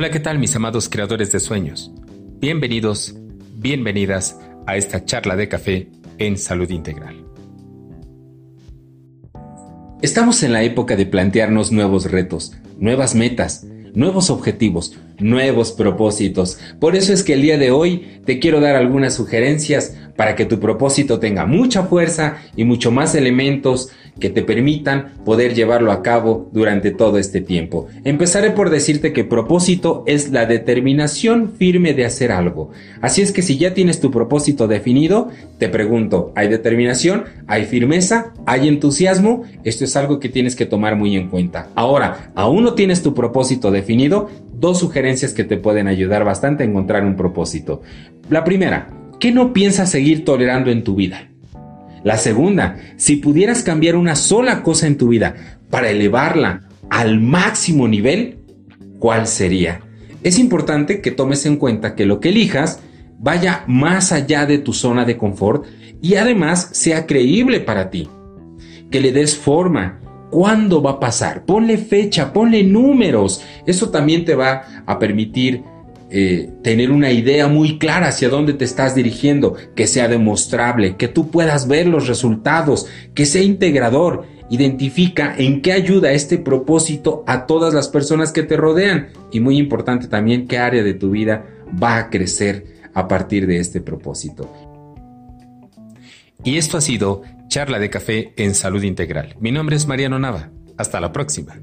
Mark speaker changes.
Speaker 1: Hola, ¿qué tal mis amados creadores de sueños? Bienvenidos, bienvenidas a esta charla de café en salud integral. Estamos en la época de plantearnos nuevos retos, nuevas metas, nuevos objetivos, nuevos propósitos. Por eso es que el día de hoy te quiero dar algunas sugerencias para que tu propósito tenga mucha fuerza y mucho más elementos que te permitan poder llevarlo a cabo durante todo este tiempo. Empezaré por decirte que propósito es la determinación firme de hacer algo. Así es que si ya tienes tu propósito definido, te pregunto, ¿hay determinación? ¿Hay firmeza? ¿Hay entusiasmo? Esto es algo que tienes que tomar muy en cuenta. Ahora, aún no tienes tu propósito definido, dos sugerencias que te pueden ayudar bastante a encontrar un propósito. La primera, ¿Qué no piensas seguir tolerando en tu vida? La segunda, si pudieras cambiar una sola cosa en tu vida para elevarla al máximo nivel, ¿cuál sería? Es importante que tomes en cuenta que lo que elijas vaya más allá de tu zona de confort y además sea creíble para ti. Que le des forma. ¿Cuándo va a pasar? Ponle fecha, ponle números. Eso también te va a permitir eh, tener una idea muy clara hacia dónde te estás dirigiendo, que sea demostrable, que tú puedas ver los resultados, que sea integrador. Identifica en qué ayuda este propósito a todas las personas que te rodean y muy importante también qué área de tu vida va a crecer a partir de este propósito. Y esto ha sido Charla de Café en Salud Integral. Mi nombre es Mariano Nava. Hasta la próxima.